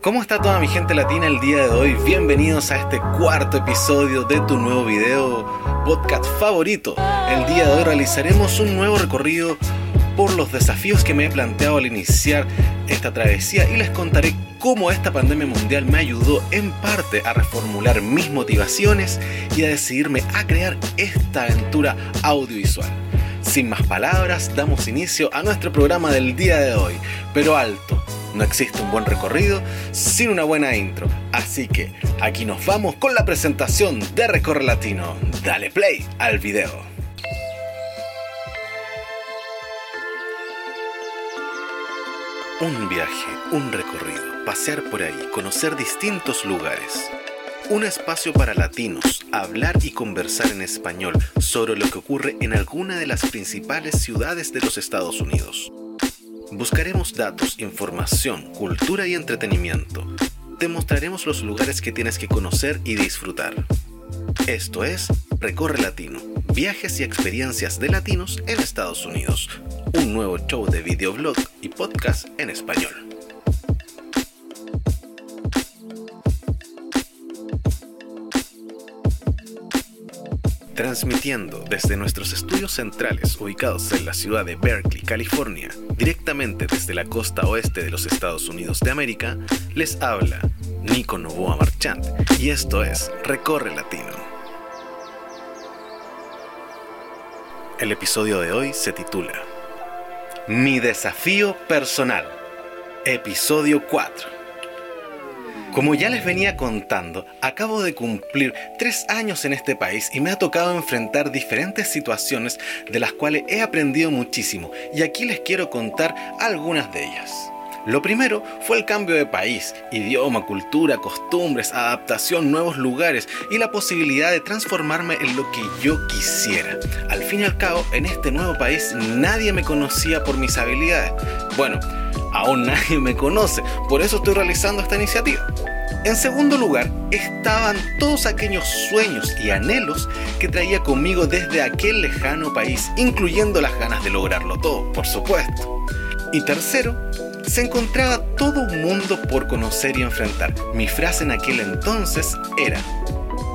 ¿Cómo está toda mi gente latina el día de hoy? Bienvenidos a este cuarto episodio de tu nuevo video podcast favorito. El día de hoy realizaremos un nuevo recorrido por los desafíos que me he planteado al iniciar esta travesía y les contaré cómo esta pandemia mundial me ayudó en parte a reformular mis motivaciones y a decidirme a crear esta aventura audiovisual. Sin más palabras, damos inicio a nuestro programa del día de hoy. Pero alto, no existe un buen recorrido sin una buena intro. Así que aquí nos vamos con la presentación de Recorre Latino. Dale play al video. Un viaje, un recorrido, pasear por ahí, conocer distintos lugares. Un espacio para latinos, hablar y conversar en español sobre lo que ocurre en alguna de las principales ciudades de los Estados Unidos. Buscaremos datos, información, cultura y entretenimiento. Te mostraremos los lugares que tienes que conocer y disfrutar. Esto es Recorre Latino, viajes y experiencias de latinos en Estados Unidos. Un nuevo show de videoblog y podcast en español. Transmitiendo desde nuestros estudios centrales ubicados en la ciudad de Berkeley, California, directamente desde la costa oeste de los Estados Unidos de América, les habla Nico Novoa Marchant y esto es Recorre Latino. El episodio de hoy se titula Mi desafío personal, episodio 4. Como ya les venía contando, acabo de cumplir tres años en este país y me ha tocado enfrentar diferentes situaciones de las cuales he aprendido muchísimo y aquí les quiero contar algunas de ellas. Lo primero fue el cambio de país, idioma, cultura, costumbres, adaptación, nuevos lugares y la posibilidad de transformarme en lo que yo quisiera. Al fin y al cabo, en este nuevo país nadie me conocía por mis habilidades. Bueno, aún nadie me conoce, por eso estoy realizando esta iniciativa. En segundo lugar, estaban todos aquellos sueños y anhelos que traía conmigo desde aquel lejano país, incluyendo las ganas de lograrlo todo, por supuesto. Y tercero, se encontraba todo un mundo por conocer y enfrentar. Mi frase en aquel entonces era,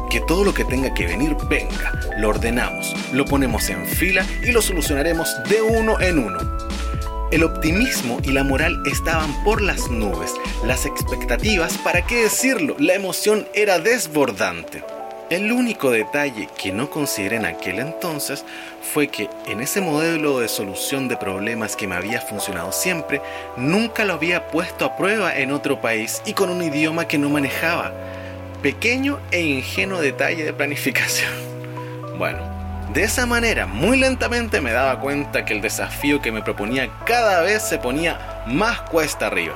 que todo lo que tenga que venir venga, lo ordenamos, lo ponemos en fila y lo solucionaremos de uno en uno. El optimismo y la moral estaban por las nubes, las expectativas, ¿para qué decirlo? La emoción era desbordante. El único detalle que no consideré en aquel entonces fue que en ese modelo de solución de problemas que me había funcionado siempre, nunca lo había puesto a prueba en otro país y con un idioma que no manejaba. Pequeño e ingenuo detalle de planificación. Bueno, de esa manera, muy lentamente me daba cuenta que el desafío que me proponía cada vez se ponía más cuesta arriba.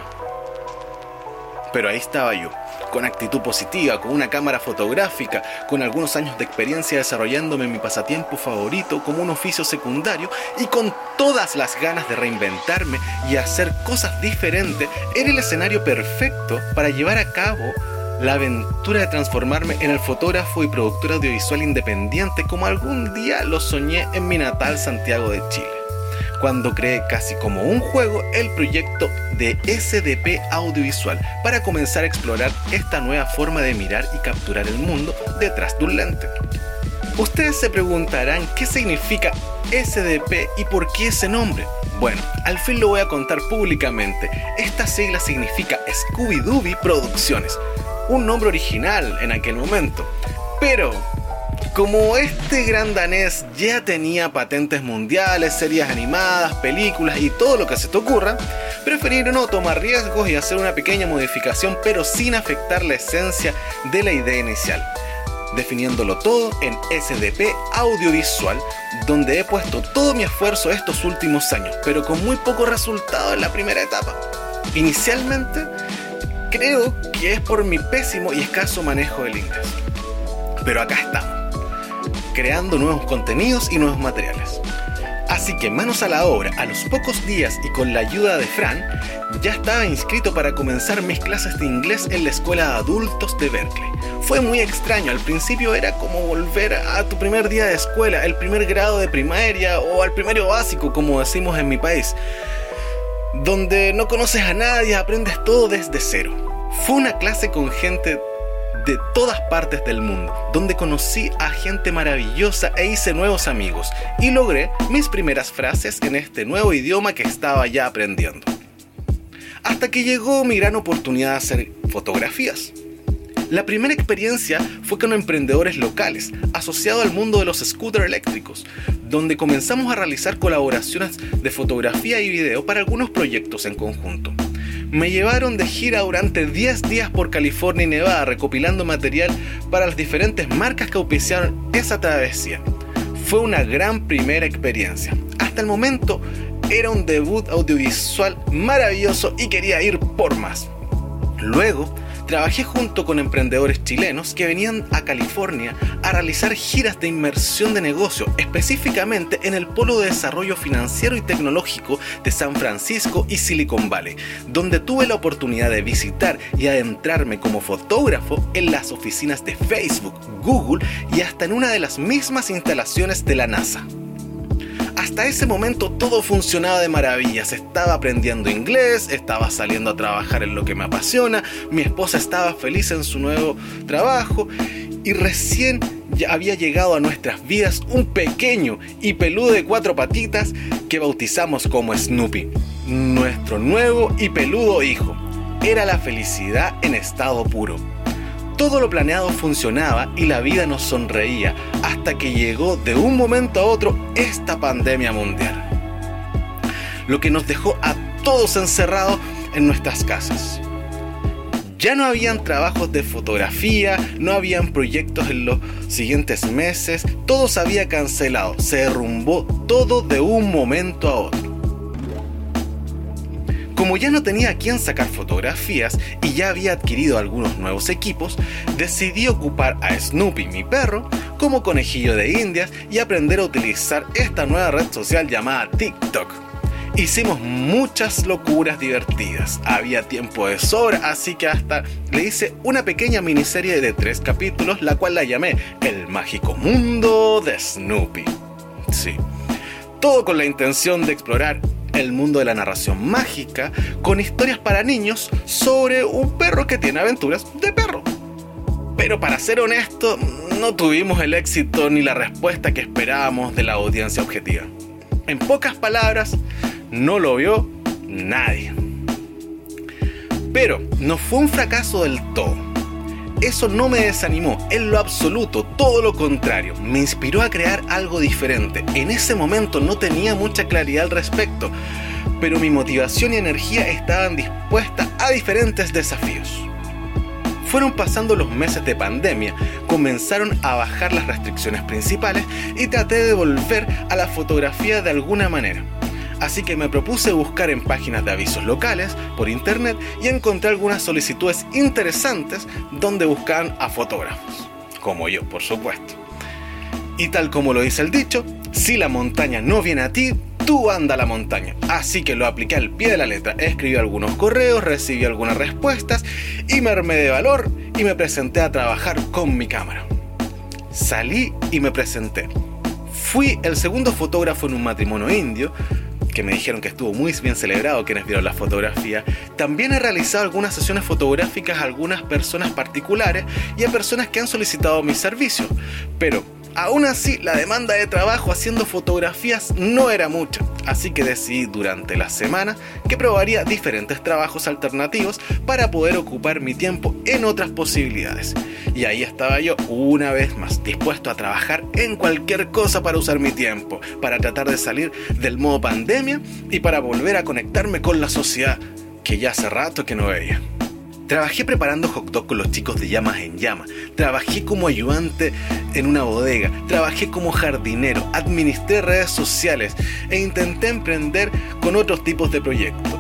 Pero ahí estaba yo, con actitud positiva, con una cámara fotográfica, con algunos años de experiencia desarrollándome mi pasatiempo favorito como un oficio secundario y con todas las ganas de reinventarme y hacer cosas diferentes, era el escenario perfecto para llevar a cabo la aventura de transformarme en el fotógrafo y productor audiovisual independiente como algún día lo soñé en mi natal Santiago de Chile, cuando creé casi como un juego el proyecto de SDP Audiovisual para comenzar a explorar esta nueva forma de mirar y capturar el mundo detrás de un lente. Ustedes se preguntarán qué significa SDP y por qué ese nombre. Bueno, al fin lo voy a contar públicamente. Esta sigla significa Scooby-Dooby Producciones, un nombre original en aquel momento. Pero, como este gran danés ya tenía patentes mundiales, series animadas, películas y todo lo que se te ocurra, preferí no tomar riesgos y hacer una pequeña modificación pero sin afectar la esencia de la idea inicial, definiéndolo todo en SDP audiovisual, donde he puesto todo mi esfuerzo estos últimos años, pero con muy poco resultado en la primera etapa. Inicialmente, Creo que es por mi pésimo y escaso manejo del inglés. Pero acá estamos, creando nuevos contenidos y nuevos materiales. Así que manos a la obra, a los pocos días y con la ayuda de Fran, ya estaba inscrito para comenzar mis clases de inglés en la escuela de adultos de Berkeley. Fue muy extraño, al principio era como volver a tu primer día de escuela, el primer grado de primaria o al primario básico, como decimos en mi país donde no conoces a nadie, aprendes todo desde cero. Fue una clase con gente de todas partes del mundo, donde conocí a gente maravillosa e hice nuevos amigos y logré mis primeras frases en este nuevo idioma que estaba ya aprendiendo. Hasta que llegó mi gran oportunidad de hacer fotografías. La primera experiencia fue con emprendedores locales, asociados al mundo de los scooters eléctricos, donde comenzamos a realizar colaboraciones de fotografía y video para algunos proyectos en conjunto. Me llevaron de gira durante 10 días por California y Nevada recopilando material para las diferentes marcas que auspiciaron esa travesía. Fue una gran primera experiencia. Hasta el momento era un debut audiovisual maravilloso y quería ir por más. Luego, Trabajé junto con emprendedores chilenos que venían a California a realizar giras de inmersión de negocio, específicamente en el Polo de Desarrollo Financiero y Tecnológico de San Francisco y Silicon Valley, donde tuve la oportunidad de visitar y adentrarme como fotógrafo en las oficinas de Facebook, Google y hasta en una de las mismas instalaciones de la NASA hasta ese momento todo funcionaba de maravillas. Estaba aprendiendo inglés, estaba saliendo a trabajar en lo que me apasiona, mi esposa estaba feliz en su nuevo trabajo y recién ya había llegado a nuestras vidas un pequeño y peludo de cuatro patitas que bautizamos como Snoopy, nuestro nuevo y peludo hijo. Era la felicidad en estado puro. Todo lo planeado funcionaba y la vida nos sonreía hasta que llegó de un momento a otro esta pandemia mundial. Lo que nos dejó a todos encerrados en nuestras casas. Ya no habían trabajos de fotografía, no habían proyectos en los siguientes meses, todo se había cancelado, se derrumbó todo de un momento a otro. Como ya no tenía a quién sacar fotografías y ya había adquirido algunos nuevos equipos, decidí ocupar a Snoopy, mi perro, como conejillo de indias y aprender a utilizar esta nueva red social llamada TikTok. Hicimos muchas locuras divertidas, había tiempo de sobra, así que hasta le hice una pequeña miniserie de tres capítulos, la cual la llamé El mágico mundo de Snoopy. Sí, todo con la intención de explorar el mundo de la narración mágica con historias para niños sobre un perro que tiene aventuras de perro. Pero para ser honesto, no tuvimos el éxito ni la respuesta que esperábamos de la audiencia objetiva. En pocas palabras, no lo vio nadie. Pero no fue un fracaso del todo eso no me desanimó, en lo absoluto, todo lo contrario, me inspiró a crear algo diferente. En ese momento no tenía mucha claridad al respecto, pero mi motivación y energía estaban dispuestas a diferentes desafíos. Fueron pasando los meses de pandemia, comenzaron a bajar las restricciones principales y traté de volver a la fotografía de alguna manera así que me propuse buscar en páginas de avisos locales por internet y encontré algunas solicitudes interesantes donde buscaban a fotógrafos, como yo, por supuesto. Y tal como lo dice el dicho, si la montaña no viene a ti, tú anda a la montaña. Así que lo apliqué al pie de la letra, escribí algunos correos, recibí algunas respuestas y me armé de valor y me presenté a trabajar con mi cámara. Salí y me presenté. Fui el segundo fotógrafo en un matrimonio indio, que me dijeron que estuvo muy bien celebrado quienes vieron la fotografía, también he realizado algunas sesiones fotográficas a algunas personas particulares y a personas que han solicitado mis servicios. Pero Aún así, la demanda de trabajo haciendo fotografías no era mucha, así que decidí durante la semana que probaría diferentes trabajos alternativos para poder ocupar mi tiempo en otras posibilidades. Y ahí estaba yo una vez más dispuesto a trabajar en cualquier cosa para usar mi tiempo, para tratar de salir del modo pandemia y para volver a conectarme con la sociedad que ya hace rato que no veía. Trabajé preparando hot con los chicos de Llamas en Llama. Trabajé como ayudante en una bodega. Trabajé como jardinero. Administré redes sociales e intenté emprender con otros tipos de proyectos.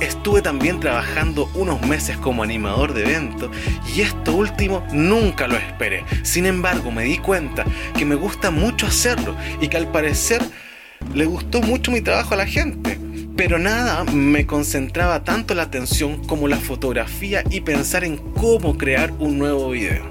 Estuve también trabajando unos meses como animador de eventos y esto último nunca lo esperé. Sin embargo, me di cuenta que me gusta mucho hacerlo y que al parecer le gustó mucho mi trabajo a la gente pero nada me concentraba tanto la atención como la fotografía y pensar en cómo crear un nuevo video.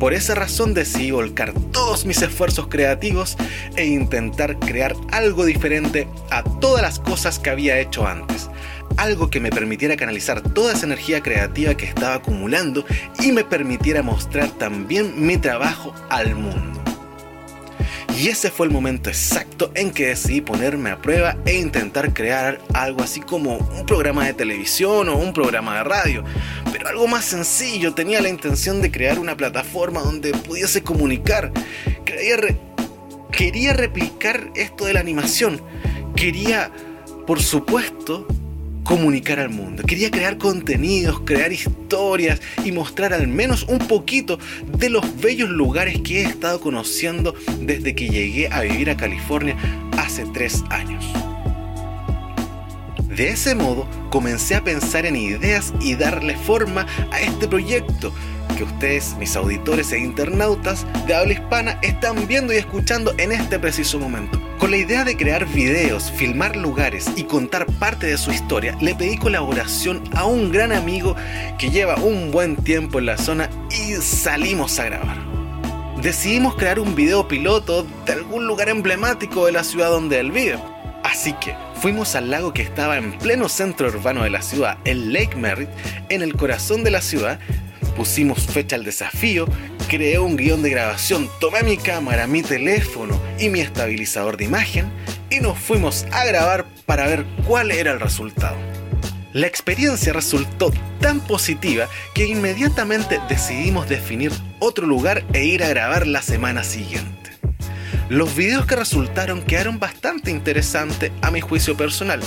Por esa razón decidí volcar todos mis esfuerzos creativos e intentar crear algo diferente a todas las cosas que había hecho antes. algo que me permitiera canalizar toda esa energía creativa que estaba acumulando y me permitiera mostrar también mi trabajo al mundo. Y ese fue el momento exacto en que decidí ponerme a prueba e intentar crear algo así como un programa de televisión o un programa de radio. Pero algo más sencillo, tenía la intención de crear una plataforma donde pudiese comunicar. Quería, quería replicar esto de la animación. Quería, por supuesto, comunicar al mundo. Quería crear contenidos, crear historias y mostrar al menos un poquito de los bellos lugares que he estado conociendo desde que llegué a vivir a California hace tres años. De ese modo comencé a pensar en ideas y darle forma a este proyecto que ustedes, mis auditores e internautas de habla hispana, están viendo y escuchando en este preciso momento. Con la idea de crear videos, filmar lugares y contar parte de su historia, le pedí colaboración a un gran amigo que lleva un buen tiempo en la zona y salimos a grabar. Decidimos crear un video piloto de algún lugar emblemático de la ciudad donde él vive. Así que fuimos al lago que estaba en pleno centro urbano de la ciudad, el Lake Merritt, en el corazón de la ciudad, pusimos fecha al desafío, creé un guion de grabación, tomé mi cámara, mi teléfono y mi estabilizador de imagen y nos fuimos a grabar para ver cuál era el resultado. La experiencia resultó tan positiva que inmediatamente decidimos definir otro lugar e ir a grabar la semana siguiente. Los videos que resultaron quedaron bastante interesantes a mi juicio personal,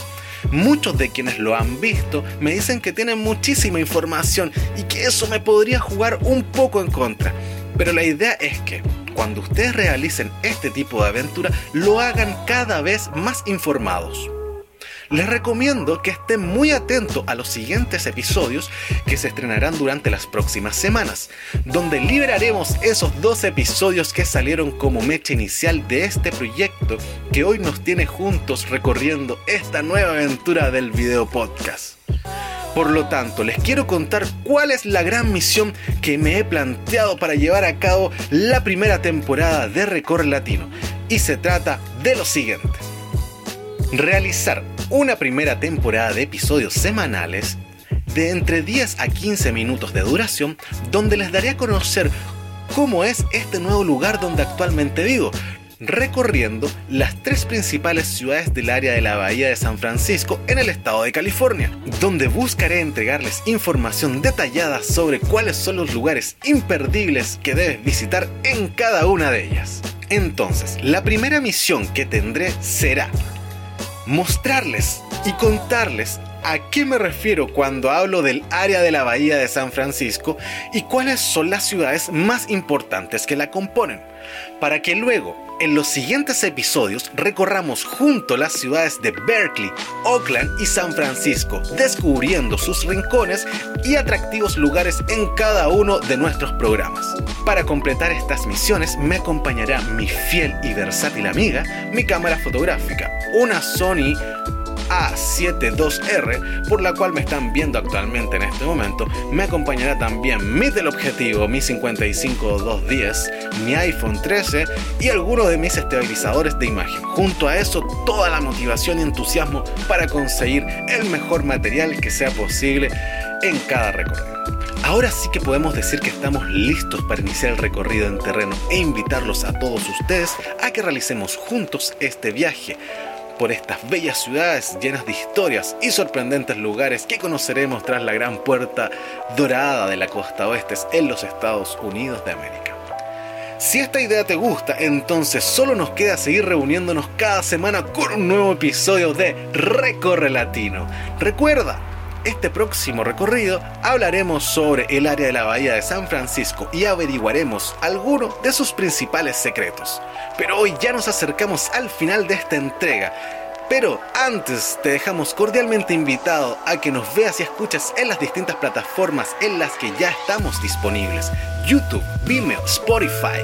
Muchos de quienes lo han visto me dicen que tienen muchísima información y que eso me podría jugar un poco en contra. Pero la idea es que cuando ustedes realicen este tipo de aventura lo hagan cada vez más informados les recomiendo que estén muy atentos a los siguientes episodios que se estrenarán durante las próximas semanas, donde liberaremos esos dos episodios que salieron como mecha inicial de este proyecto que hoy nos tiene juntos recorriendo esta nueva aventura del video podcast. Por lo tanto, les quiero contar cuál es la gran misión que me he planteado para llevar a cabo la primera temporada de Recorre Latino. Y se trata de lo siguiente. Realizar una primera temporada de episodios semanales de entre 10 a 15 minutos de duración donde les daré a conocer cómo es este nuevo lugar donde actualmente vivo, recorriendo las tres principales ciudades del área de la Bahía de San Francisco en el estado de California, donde buscaré entregarles información detallada sobre cuáles son los lugares imperdibles que debes visitar en cada una de ellas. Entonces, la primera misión que tendré será mostrarles y contarles a qué me refiero cuando hablo del área de la Bahía de San Francisco y cuáles son las ciudades más importantes que la componen, para que luego en los siguientes episodios recorramos junto las ciudades de Berkeley, Oakland y San Francisco, descubriendo sus rincones y atractivos lugares en cada uno de nuestros programas. Para completar estas misiones me acompañará mi fiel y versátil amiga, mi cámara fotográfica, una Sony a72R, por la cual me están viendo actualmente en este momento, me acompañará también mi teleobjetivo, mi 55210, mi iPhone 13 y algunos de mis estabilizadores de imagen. Junto a eso, toda la motivación y entusiasmo para conseguir el mejor material que sea posible en cada recorrido. Ahora sí que podemos decir que estamos listos para iniciar el recorrido en terreno e invitarlos a todos ustedes a que realicemos juntos este viaje por estas bellas ciudades llenas de historias y sorprendentes lugares que conoceremos tras la gran puerta dorada de la costa oeste en los Estados Unidos de América. Si esta idea te gusta, entonces solo nos queda seguir reuniéndonos cada semana con un nuevo episodio de Recorre Latino. Recuerda, este próximo recorrido hablaremos sobre el área de la Bahía de San Francisco y averiguaremos algunos de sus principales secretos. Pero hoy ya nos acercamos al final de esta entrega. Pero antes te dejamos cordialmente invitado a que nos veas y escuches en las distintas plataformas en las que ya estamos disponibles. YouTube, Vimeo, Spotify,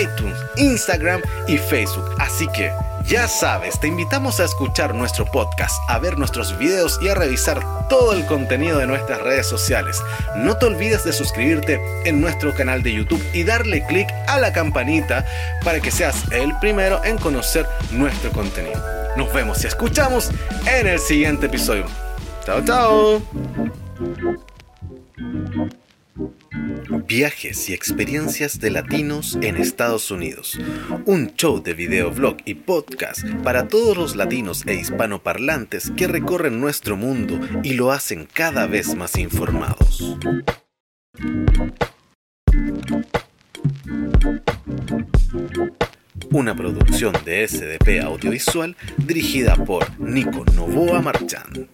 iTunes, Instagram y Facebook. Así que ya sabes, te invitamos a escuchar nuestro podcast, a ver nuestros videos y a revisar todo el contenido de nuestras redes sociales. No te olvides de suscribirte en nuestro canal de YouTube y darle clic a la campanita para que seas el primero en conocer nuestro contenido. Nos vemos y escuchamos en el siguiente episodio. Chao, chao. Viajes y experiencias de latinos en Estados Unidos. Un show de videoblog y podcast para todos los latinos e hispanoparlantes que recorren nuestro mundo y lo hacen cada vez más informados. Una producción de SDP Audiovisual dirigida por Nico Novoa Marchand.